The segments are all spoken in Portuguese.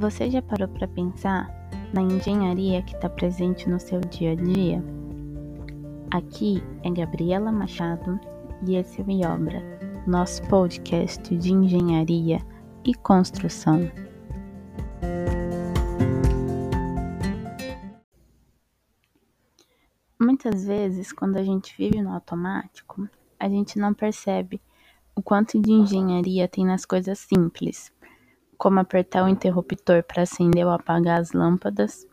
Você já parou para pensar na engenharia que está presente no seu dia a dia? Aqui é Gabriela Machado e esse é o Iobra, nosso podcast de engenharia e construção. Muitas vezes, quando a gente vive no automático, a gente não percebe o quanto de engenharia tem nas coisas simples como apertar o interruptor para acender ou apagar as lâmpadas,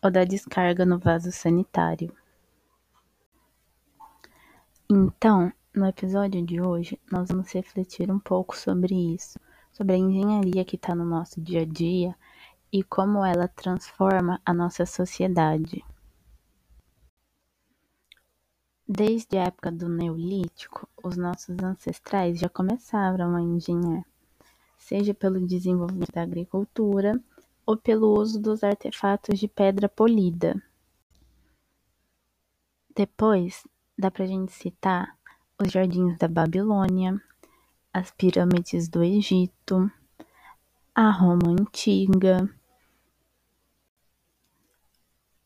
ou dar descarga no vaso sanitário. Então, no episódio de hoje, nós vamos refletir um pouco sobre isso, sobre a engenharia que está no nosso dia a dia e como ela transforma a nossa sociedade. Desde a época do Neolítico, os nossos ancestrais já começaram a engenhar seja pelo desenvolvimento da agricultura ou pelo uso dos artefatos de pedra polida. Depois, dá para a gente citar os jardins da Babilônia, as pirâmides do Egito, a Roma antiga.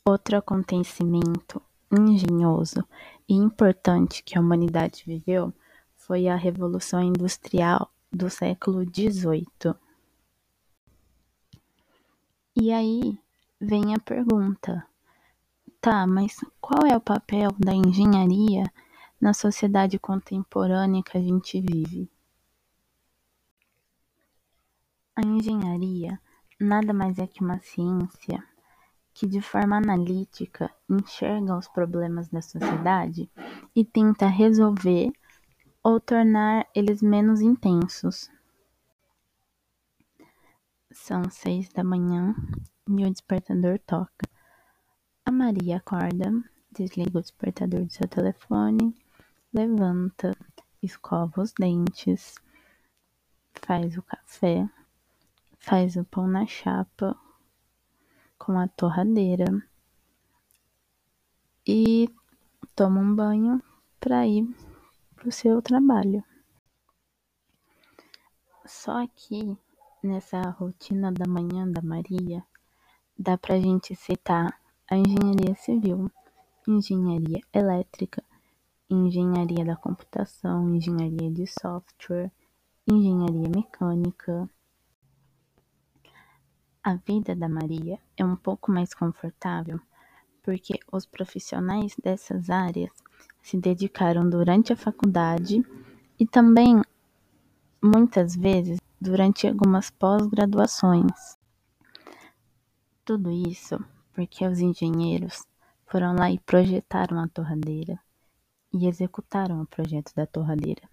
Outro acontecimento engenhoso e importante que a humanidade viveu foi a Revolução Industrial do século XVIII. E aí vem a pergunta: tá, mas qual é o papel da engenharia na sociedade contemporânea que a gente vive? A engenharia nada mais é que uma ciência que, de forma analítica, enxerga os problemas da sociedade e tenta resolver ou tornar eles menos intensos. São seis da manhã e o despertador toca. A Maria acorda, desliga o despertador do seu telefone, levanta, escova os dentes, faz o café, faz o pão na chapa com a torradeira e toma um banho para ir para o seu trabalho. Só que nessa rotina da manhã da Maria, dá para a gente citar a engenharia civil, engenharia elétrica, engenharia da computação, engenharia de software, engenharia mecânica. A vida da Maria é um pouco mais confortável porque os profissionais dessas áreas se dedicaram durante a faculdade e também, muitas vezes, durante algumas pós-graduações. Tudo isso porque os engenheiros foram lá e projetaram a torradeira e executaram o projeto da torradeira.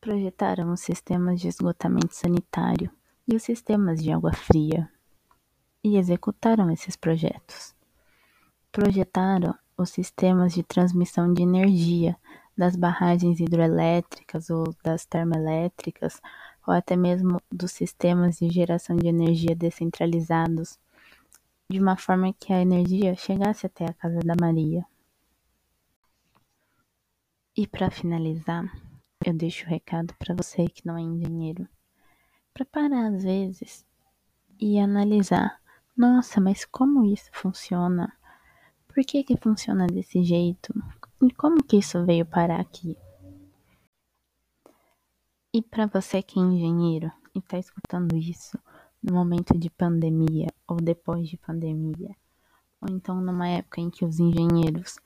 Projetaram os sistemas de esgotamento sanitário e os sistemas de água fria e executaram esses projetos. Projetaram os sistemas de transmissão de energia das barragens hidroelétricas ou das termoelétricas, ou até mesmo dos sistemas de geração de energia descentralizados, de uma forma que a energia chegasse até a casa da Maria. E para finalizar, eu deixo o recado para você que não é engenheiro, para parar às vezes e analisar: nossa, mas como isso funciona? Por que que funciona desse jeito? E como que isso veio parar aqui? E para você que é engenheiro e está escutando isso no momento de pandemia ou depois de pandemia, ou então numa época em que os engenheiros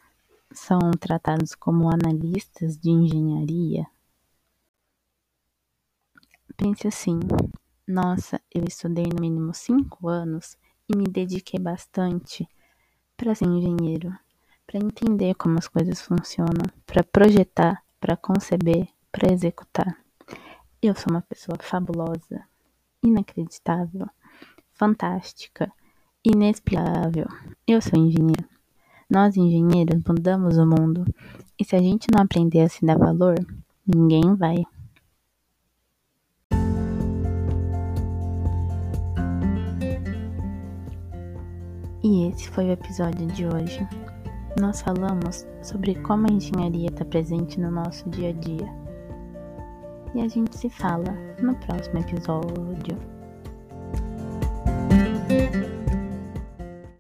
são tratados como analistas de engenharia, pense assim: nossa, eu estudei no mínimo cinco anos e me dediquei bastante para ser engenheiro, para entender como as coisas funcionam, para projetar, para conceber, para executar. Eu sou uma pessoa fabulosa, inacreditável, fantástica, inexplicável. Eu sou engenheiro. Nós engenheiros mudamos o mundo e se a gente não aprender a se dar valor, ninguém vai. E esse foi o episódio de hoje. Nós falamos sobre como a engenharia está presente no nosso dia a dia. E a gente se fala no próximo episódio.